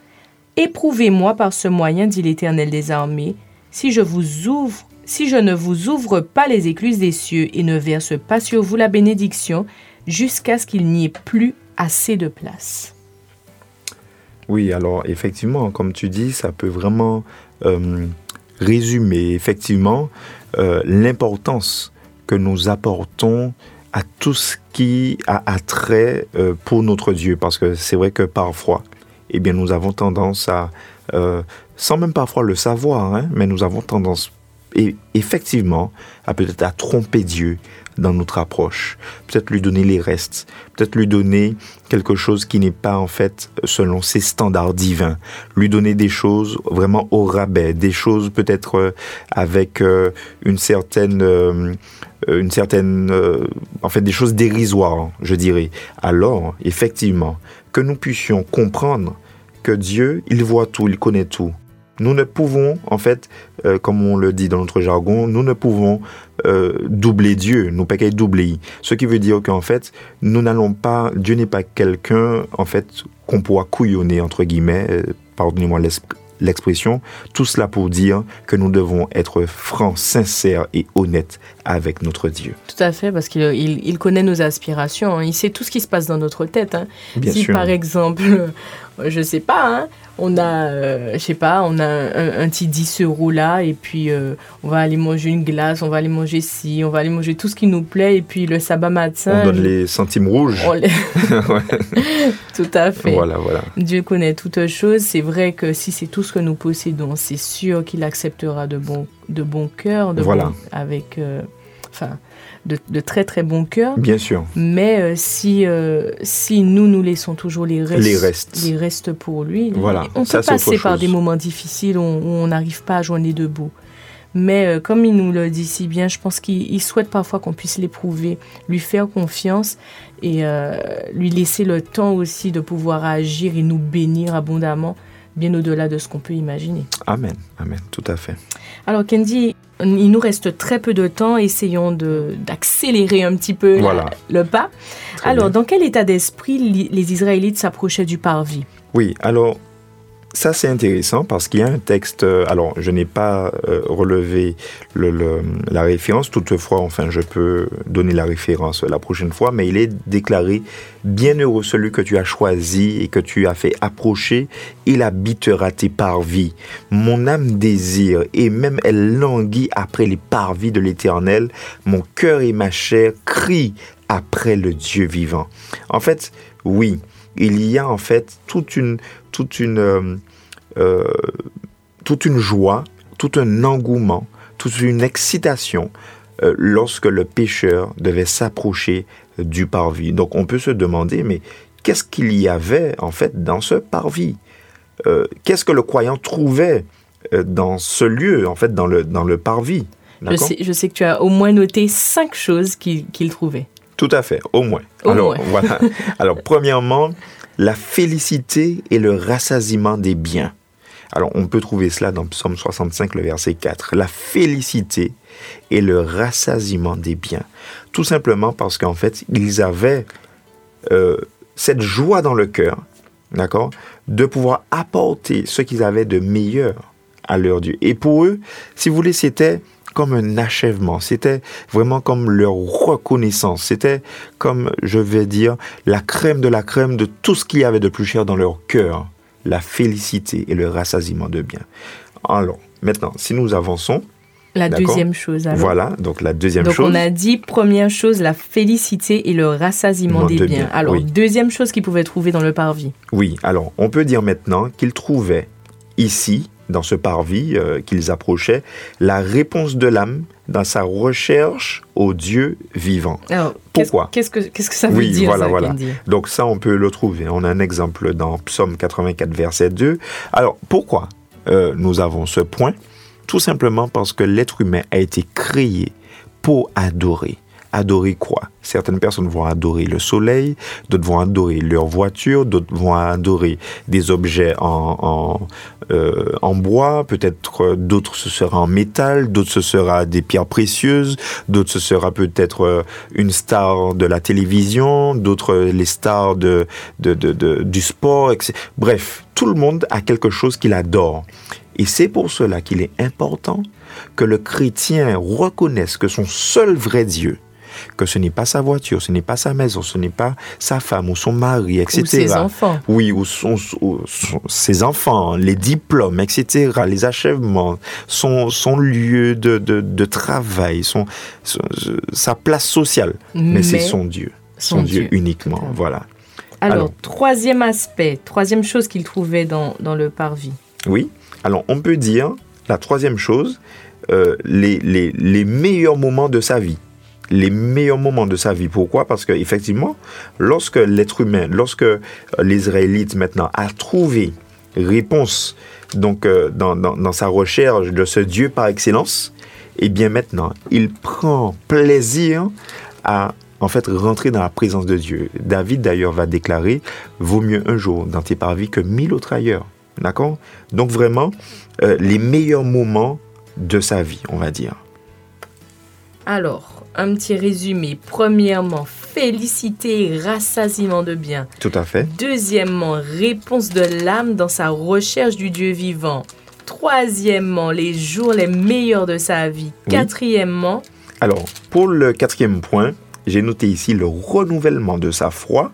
Speaker 2: Éprouvez-moi par ce moyen, dit l'Éternel des armées, si je vous ouvre, si je ne vous ouvre pas les écluses des cieux et ne verse pas sur vous la bénédiction, jusqu'à ce qu'il n'y ait plus assez de place.
Speaker 3: Oui, alors effectivement, comme tu dis, ça peut vraiment euh, résumer effectivement euh, l'importance que nous apportons à tout ce qui a attrait euh, pour notre Dieu. Parce que c'est vrai que parfois, eh bien, nous avons tendance à, sans même parfois le savoir, hein, mais nous avons tendance et effectivement à peut-être tromper Dieu dans notre approche, peut-être lui donner les restes, peut-être lui donner quelque chose qui n'est pas en fait selon ses standards divins, lui donner des choses vraiment au rabais, des choses peut-être euh, avec euh, une certaine euh, une certaine en fait des choses dérisoires, je dirais. Alors, effectivement, que nous puissions comprendre Dieu, il voit tout, il connaît tout nous ne pouvons, en fait, euh, comme on le dit dans notre jargon, nous ne pouvons euh, doubler Dieu, nous pas doubler. Ce qui veut dire qu'en fait, nous n'allons pas, Dieu n'est pas quelqu'un, en fait, qu'on pourra couillonner, entre guillemets, euh, pardonnez-moi l'expression, tout cela pour dire que nous devons être francs, sincères et honnêtes avec notre Dieu.
Speaker 2: Tout à fait, parce qu'il il, connaît nos aspirations, hein. il sait tout ce qui se passe dans notre tête. Hein.
Speaker 3: Bien
Speaker 2: si par exemple, <laughs> je sais pas, hein, on a, euh, je sais pas, on a un, petit 10 euros là, et puis euh, on va aller manger une glace, on va aller manger ci, on va aller manger tout ce qui nous plaît, et puis le sabbat matin.
Speaker 3: On donne les centimes rouges. <laughs> <laughs>
Speaker 2: tout à fait.
Speaker 3: Voilà, voilà.
Speaker 2: Dieu connaît toutes choses. C'est vrai que si c'est tout ce que nous possédons, c'est sûr qu'il acceptera de bon, de bon cœur, de
Speaker 3: voilà.
Speaker 2: avec. Euh, enfin, de, très très bon cœur.
Speaker 3: Bien sûr.
Speaker 2: Mais euh, si, euh, si nous nous laissons toujours les restes,
Speaker 3: les restes,
Speaker 2: les restes pour lui,
Speaker 3: voilà.
Speaker 2: on peut passer par des moments difficiles où, on n'arrive pas à joindre les deux bouts. Mais euh, comme il nous le dit si bien, je pense qu'il souhaite parfois qu'on puisse l'éprouver, lui faire confiance et lui laisser le temps aussi de pouvoir agir et nous bénir abondamment, bien au-delà de ce qu'on peut imaginer.
Speaker 3: Amen, amen, tout à fait.
Speaker 2: Alors Kendi, il nous reste très peu de temps, essayons d'accélérer un petit peu le pas. alors, dans quel état d'esprit les Israélites s'approchaient du parvis?
Speaker 3: Oui, alors ça, c'est intéressant parce qu'il y a un texte. Euh, alors, je n'ai pas euh, relevé la référence, toutefois, enfin, je peux donner la référence la prochaine fois, mais il est déclaré Bienheureux celui que tu as choisi et que tu as fait approcher, il habitera tes parvis. Mon âme désire et même elle languit après les parvis de l'Éternel. Mon cœur et ma chair crient après le Dieu vivant. En fait, oui, il y a en fait toute une, toute une, euh, euh, toute une joie, tout un engouement, toute une excitation euh, lorsque le pécheur devait s'approcher du parvis. Donc on peut se demander, mais qu'est-ce qu'il y avait en fait dans ce parvis? Qu'est-ce que le croyant trouvait dans ce lieu, en fait, dans le, dans le parvis?
Speaker 2: Je sais, je sais, que tu as au moins noté cinq choses qu'il trouvait.
Speaker 3: Tout à fait, au moins. Alors, voilà. <laughs> Alors, premièrement, la félicité et le rassasiement des biens. Alors, on peut trouver cela dans Psaume 65, le verset 4. La félicité et le rassasiement des biens. Tout simplement parce qu'en fait, ils avaient euh, cette joie dans le cœur, d'accord, de pouvoir apporter ce qu'ils avaient de meilleur à leur Dieu. Et pour eux, si vous voulez, c'était comme un achèvement, c'était vraiment comme leur reconnaissance, c'était comme, je vais dire, la crème de la crème de tout ce qu'il y avait de plus cher dans leur cœur, la félicité et le rassasiement de bien. Alors, maintenant, si nous avançons,
Speaker 2: La deuxième chose, alors.
Speaker 3: Voilà, donc la deuxième
Speaker 2: Donc
Speaker 3: chose.
Speaker 2: on a dit première chose la félicité et le rassasiement des
Speaker 3: de
Speaker 2: biens.
Speaker 3: biens,
Speaker 2: Alors
Speaker 3: oui.
Speaker 2: deuxième chose qu'il pouvait trouver dans le parvis.
Speaker 3: Oui, alors on peut dire maintenant qu'ils trouvaient ici, dans ce parvis euh, qu'ils approchaient, la réponse de l'âme dans sa recherche au Dieu vivant.
Speaker 2: Alors
Speaker 3: Pourquoi?
Speaker 2: Qu'est-ce que qu'est-ce que ça veut
Speaker 3: Oui,
Speaker 2: dire
Speaker 3: voilà,
Speaker 2: ça,
Speaker 3: voilà. Donc ça, on peut le trouver. On a un exemple dans Psaume 84, verset 2. Alors, pourquoi euh, nous avons ce point? Tout simplement parce que l'être humain a été créé pour adorer. Adorer quoi? Certaines personnes vont adorer le soleil, d'autres vont adorer leur voiture, d'autres vont adorer des objets en, en, euh, bois, peut-être euh, d'autres ce sera en métal, d'autres ce sera des pierres précieuses, d'autres ce sera peut-être euh, une star de la télévision, d'autres les stars de, de- de- du sport, etc. Bref, tout le monde a quelque chose qu'il adore. Et c'est pour cela qu'il est important que le chrétien reconnaisse que son seul vrai Dieu, que ce n'est pas sa voiture, ce n'est pas sa maison, ce n'est pas sa femme ou son mari, etc.
Speaker 2: Ou ses enfants.
Speaker 3: Oui, ou, son- ou son- ses enfants, les diplômes, etc., les achèvements, son, son lieu de, de, de travail, son, sa place sociale. Mais, c'est son Dieu. Son, Dieu,
Speaker 2: Dieu.
Speaker 3: uniquement. Voilà.
Speaker 2: Alors,
Speaker 3: Alors.
Speaker 2: troisième aspect, troisième chose qu'il trouvait dans, dans le parvis.
Speaker 3: Oui. Alors, on peut dire, la troisième chose, euh, les, les, les meilleurs moments de sa vie. Les meilleurs moments de sa vie. Pourquoi? Parce qu'effectivement, lorsque l'être humain, lorsque euh, l'Israélite maintenant a trouvé réponse donc, euh, dans, dans, sa recherche de ce Dieu par excellence, et bien maintenant, il prend plaisir à en fait rentrer dans la présence de Dieu. David d'ailleurs va déclarer vaut mieux un jour dans tes parvis que mille autres ailleurs. D'accord? Donc vraiment euh, les meilleurs moments de sa vie, on va dire.
Speaker 2: Alors, un petit résumé. Premièrement, félicité et rassasiement de biens.
Speaker 3: Tout à fait.
Speaker 2: Deuxièmement, réponse de l'âme dans sa recherche du Dieu vivant. Troisièmement, les jours les meilleurs de sa vie.
Speaker 3: Oui.
Speaker 2: Quatrièmement,
Speaker 3: Alors, pour le quatrième point, j'ai noté ici le renouvellement de sa foi.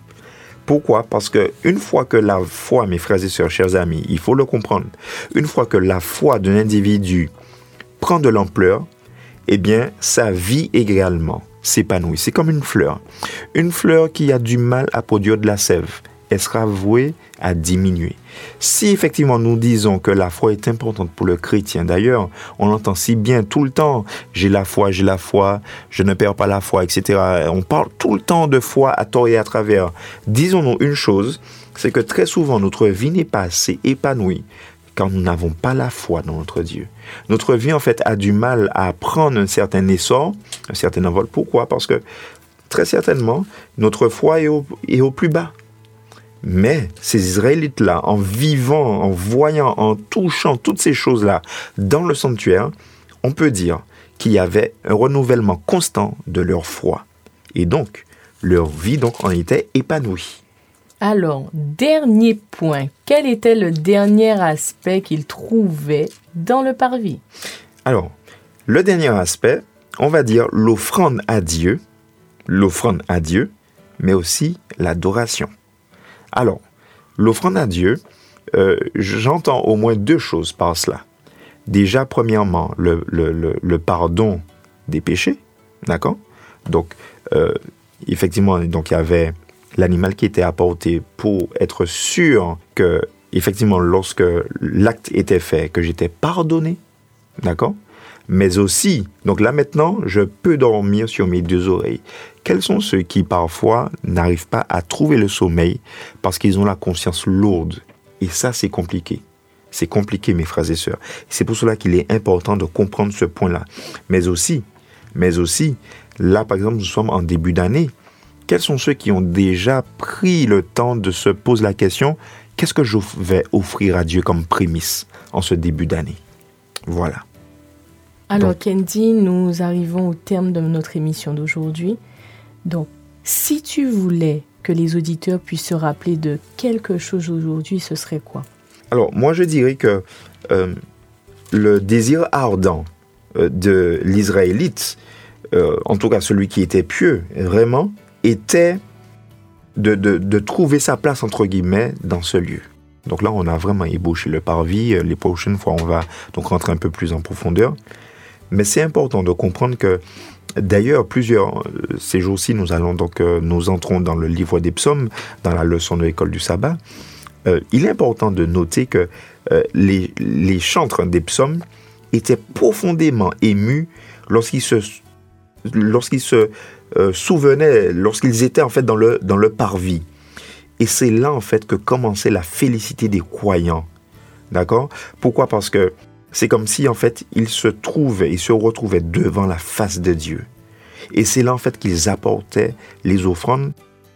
Speaker 3: Pourquoi? Parce que une fois que la foi, mes frères et sœurs, chers amis, il faut le comprendre, une fois que la foi d'un individu prend de l'ampleur, eh bien, sa vie également s'épanouit. C'est comme une fleur. Une fleur qui a du mal à produire de la sève, elle sera vouée à diminuer. Si effectivement nous disons que la foi est importante pour le chrétien, d'ailleurs, on l'entend si bien tout le temps, j'ai la foi, j'ai la foi, je ne perds pas la foi, etc. On parle tout le temps de foi à tort et à travers. Disons-nous une chose, c'est que très souvent notre vie n'est pas assez épanouie quand nous n'avons pas la foi dans notre Dieu. Notre vie, en fait, a du mal à prendre un certain essor, un certain envol. Pourquoi? Parce que, très certainement, notre foi est au, est au plus bas. Mais ces Israélites-là, en vivant, en voyant, en touchant toutes ces choses-là dans le sanctuaire, on peut dire qu'il y avait un renouvellement constant de leur foi. Et donc, leur vie donc en était épanouie.
Speaker 2: Alors, dernier point. Quel était le dernier aspect qu'il trouvait dans le parvis?
Speaker 3: Alors, le dernier aspect, on va dire l'offrande à Dieu, l'offrande à Dieu, mais aussi l'adoration. Alors, l'offrande à Dieu, euh, j'entends au moins deux choses par cela. Déjà, premièrement, le, pardon des péchés, d'accord? Donc, euh, effectivement, donc il y avait l'animal qui était apporté pour être sûr que, effectivement, lorsque l'acte était fait, que j'étais pardonné, d'accord? Mais aussi, donc là maintenant, je peux dormir sur mes deux oreilles. Quels sont ceux qui parfois n'arrivent pas à trouver le sommeil parce qu'ils ont la conscience lourde? Et ça, c'est compliqué. C'est compliqué, mes frères et sœurs. C'est pour cela qu'il est important de comprendre ce point-là. Mais aussi, mais aussi, là, par exemple, nous sommes en début d'année. Quels sont ceux qui ont déjà pris le temps de se poser la question qu'est-ce que je vais offrir à Dieu comme prémisse en ce début d'année? Voilà.
Speaker 2: Alors,
Speaker 3: Donc-
Speaker 2: Candy, nous arrivons au terme de notre émission d'aujourd'hui. Donc, si tu voulais que les auditeurs puissent se rappeler de quelque chose aujourd'hui, ce serait quoi?
Speaker 3: Alors, moi, je dirais que euh, le désir ardent euh, de l'Israélite, euh, en tout cas celui qui était pieux, vraiment, était de, de- de trouver sa place, entre guillemets, dans ce lieu. Donc là, on a vraiment ébauché le parvis. Euh, Les prochaines fois, on va donc rentrer un peu plus en profondeur. Mais c'est important de comprendre que D'ailleurs, plusieurs ces jours-ci, nous allons donc nous entrons dans le livre des psaumes, dans la leçon de l'école du sabbat. il est important de noter que les, les chantres des psaumes étaient profondément émus lorsqu'ils se lorsqu'ils se euh, souvenaient, lorsqu'ils étaient en fait dans le, dans le parvis. Et c'est là en fait que commençait la félicité des croyants. D'accord? Pourquoi? Parce que c'est comme si en fait ils se trouvaient, ils se retrouvaient devant la face de Dieu. Et c'est là en fait qu'ils apportaient les offrandes,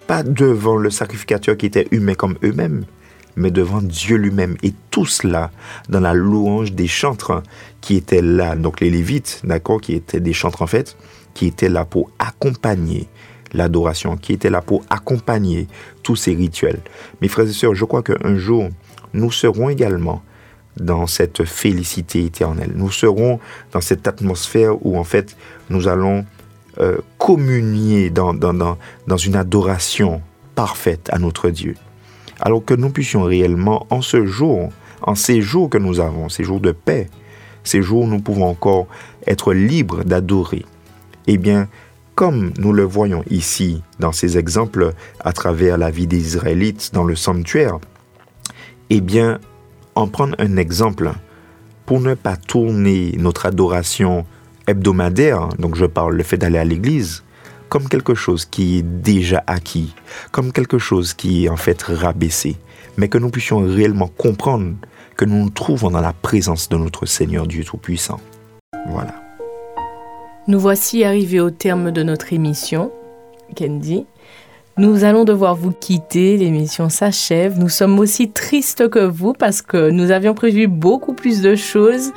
Speaker 3: pas devant le sacrificateur qui était humain comme eux-mêmes, mais devant Dieu lui-même. Et tout cela dans la louange des chantres qui étaient là, donc les Lévites, d'accord, qui étaient des chantres en fait, qui était là pour accompagner l'adoration, qui était là pour accompagner tous ces rituels. Mes frères et sœurs, je crois qu'un jour, nous serons également dans cette félicité éternelle. Nous serons dans cette atmosphère où en fait nous allons euh, communier dans, dans, dans, dans une adoration parfaite à notre Dieu. Alors que nous puissions réellement, en ce jour, en ces jours que nous avons, ces jours de paix, ces jours où nous pouvons encore être libres d'adorer, eh bien, comme nous le voyons ici dans ces exemples à travers la vie des Israélites dans le sanctuaire, eh bien, en prendre un exemple pour ne pas tourner notre adoration hebdomadaire, donc je parle le fait d'aller à l'église, comme quelque chose qui est déjà acquis, comme quelque chose qui est en fait rabaissé, mais que nous puissions réellement comprendre que nous nous trouvons dans la présence de notre Seigneur Dieu Tout-Puissant. Voilà.
Speaker 2: Nous voici arrivés au terme de notre émission, Candy. Nous allons devoir vous quitter, l'émission s'achève. Nous sommes aussi tristes que vous parce que nous avions prévu beaucoup plus de choses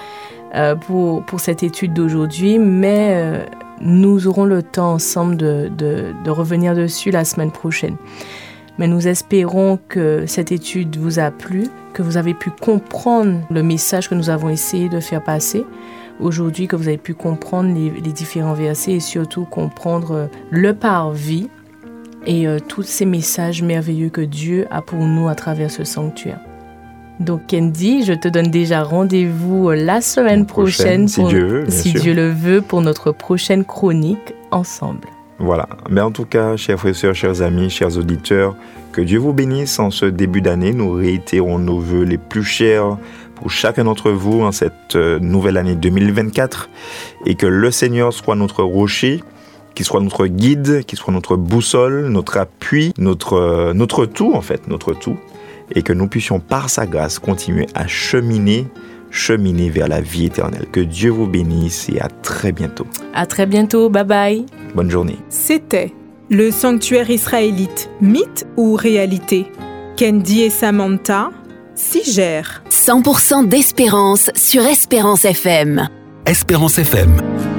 Speaker 2: euh, pour, pour cette étude d'aujourd'hui, mais euh, nous aurons le temps ensemble de, de, de revenir dessus la semaine prochaine. Mais nous espérons que cette étude vous a plu, que vous avez pu comprendre le message que nous avons essayé de faire passer aujourd'hui que vous avez pu comprendre les, différents versets et surtout comprendre euh, le parvis et euh, tous ces messages merveilleux que Dieu a pour nous à travers ce sanctuaire. Donc Candy, je te donne déjà rendez-vous euh, la semaine prochaine,
Speaker 3: si, Dieu,
Speaker 2: si Dieu le veut, pour notre prochaine chronique ensemble.
Speaker 3: Voilà. Mais en tout cas, chers frères et sœurs, chers amis, chers auditeurs, que Dieu vous bénisse en ce début d'année. Nous réitérons nos voeux les plus chers pour chacun d'entre vous en cette euh, nouvelle année 2024 et que le Seigneur soit notre rocher, qu'il soit notre guide, qu'il soit notre boussole, notre appui, notre, euh, notre tout en fait, notre tout, et que nous puissions par sa grâce continuer à cheminer, cheminer vers la vie éternelle. Que Dieu vous bénisse et à très bientôt.
Speaker 2: À très bientôt, bye bye.
Speaker 3: Bonne journée.
Speaker 1: C'était le sanctuaire israélite, mythe ou réalité? Candy et Samantha gère
Speaker 4: 100% d'espérance sur Espérance FM.
Speaker 5: Espérance FM.